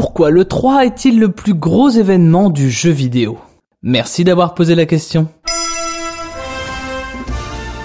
Pourquoi le 3 est-il le plus gros événement du jeu vidéo? Merci d'avoir posé la question.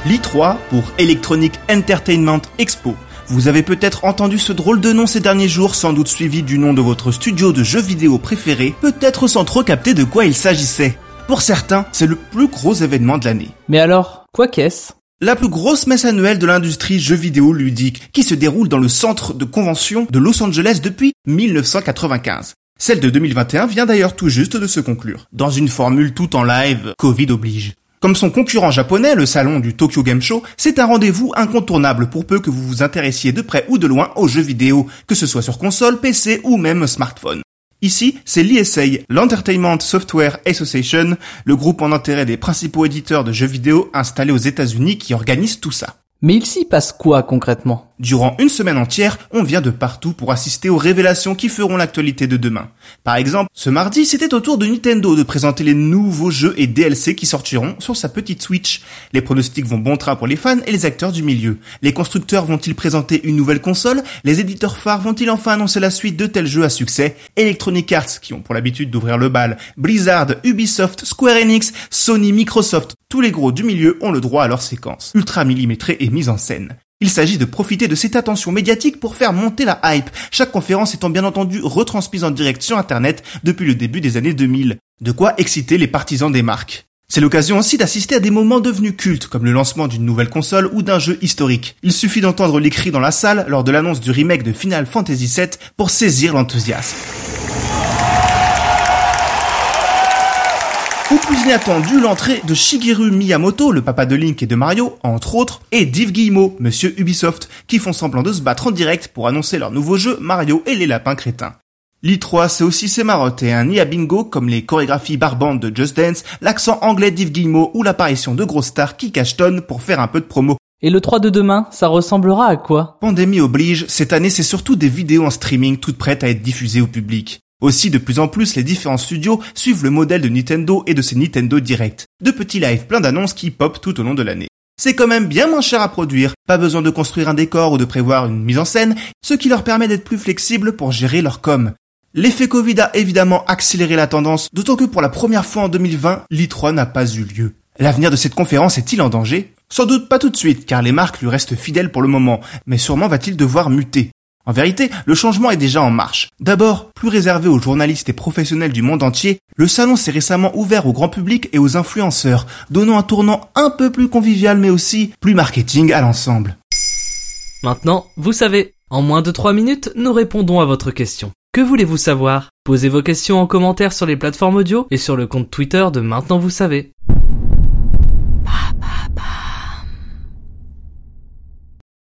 L'I3 pour Electronic Entertainment Expo. Vous avez peut-être entendu ce drôle de nom ces derniers jours, sans doute suivi du nom de votre studio de jeux vidéo préféré, peut-être sans trop capter de quoi il s'agissait. Pour certains, c'est le plus gros événement de l'année. Mais alors, quoi qu'est-ce? La plus grosse messe annuelle de l'industrie jeux vidéo ludique, qui se déroule dans le centre de convention de Los Angeles depuis 1995. Celle de 2021 vient d'ailleurs tout juste de se conclure, dans une formule tout en live, Covid oblige. Comme son concurrent japonais, le salon du Tokyo Game Show, c'est un rendez-vous incontournable pour peu que vous vous intéressiez de près ou de loin aux jeux vidéo, que ce soit sur console, PC ou même smartphone. Ici, c'est l'ESA, l'Entertainment Software Association, le groupe en intérêt des principaux éditeurs de jeux vidéo installés aux États-Unis qui organise tout ça. Mais il s'y passe quoi concrètement? Durant une semaine entière, on vient de partout pour assister aux révélations qui feront l'actualité de demain. Par exemple, ce mardi, c'était au tour de Nintendo de présenter les nouveaux jeux et DLC qui sortiront sur sa petite Switch. Les pronostics vont bon train pour les fans et les acteurs du milieu. Les constructeurs vont-ils présenter une nouvelle console? Les éditeurs phares vont-ils enfin annoncer la suite de tels jeux à succès? Electronic Arts, qui ont pour l'habitude d'ouvrir le bal, Blizzard, Ubisoft, Square Enix, Sony, Microsoft, tous les gros du milieu ont le droit à leur séquence, ultra millimétrée et mise en scène. Il s'agit de profiter de cette attention médiatique pour faire monter la hype, chaque conférence étant bien entendu retransmise en direct sur Internet depuis le début des années 2000. De quoi exciter les partisans des marques. C'est l'occasion aussi d'assister à des moments devenus cultes, comme le lancement d'une nouvelle console ou d'un jeu historique. Il suffit d'entendre les cris dans la salle lors de l'annonce du remake de Final Fantasy VII pour saisir l'enthousiasme. Ou plus inattendu, l'entrée de Shigeru Miyamoto, le papa de Link et de Mario, entre autres, et d'Yves Guillemot, monsieur Ubisoft, qui font semblant de se battre en direct pour annoncer leur nouveau jeu Mario et les lapins crétins. L'I3, c'est aussi ses marottes et un IA bingo comme les chorégraphies barbantes de Just Dance, l'accent anglais d'Yves Guillemot ou l'apparition de grosses stars qui cachetonnent pour faire un peu de promo. Et le 3 de demain, ça ressemblera à quoi? Pandémie oblige, cette année c'est surtout des vidéos en streaming toutes prêtes à être diffusées au public. Aussi, de plus en plus, les différents studios suivent le modèle de Nintendo et de ses Nintendo Direct. De petits lives plein d'annonces qui pop tout au long de l'année. C'est quand même bien moins cher à produire, pas besoin de construire un décor ou de prévoir une mise en scène, ce qui leur permet d'être plus flexibles pour gérer leur com. L'effet Covid a évidemment accéléré la tendance, d'autant que pour la première fois en 2020, l'I3 n'a pas eu lieu. L'avenir de cette conférence est-il en danger? Sans doute pas tout de suite, car les marques lui restent fidèles pour le moment, mais sûrement va-t-il devoir muter. En vérité, le changement est déjà en marche. D'abord, plus réservé aux journalistes et professionnels du monde entier, le salon s'est récemment ouvert au grand public et aux influenceurs, donnant un tournant un peu plus convivial mais aussi plus marketing à l'ensemble. Maintenant, vous savez, en moins de 3 minutes, nous répondons à votre question. Que voulez-vous savoir? Posez vos questions en commentaire sur les plateformes audio et sur le compte Twitter de Maintenant vous savez.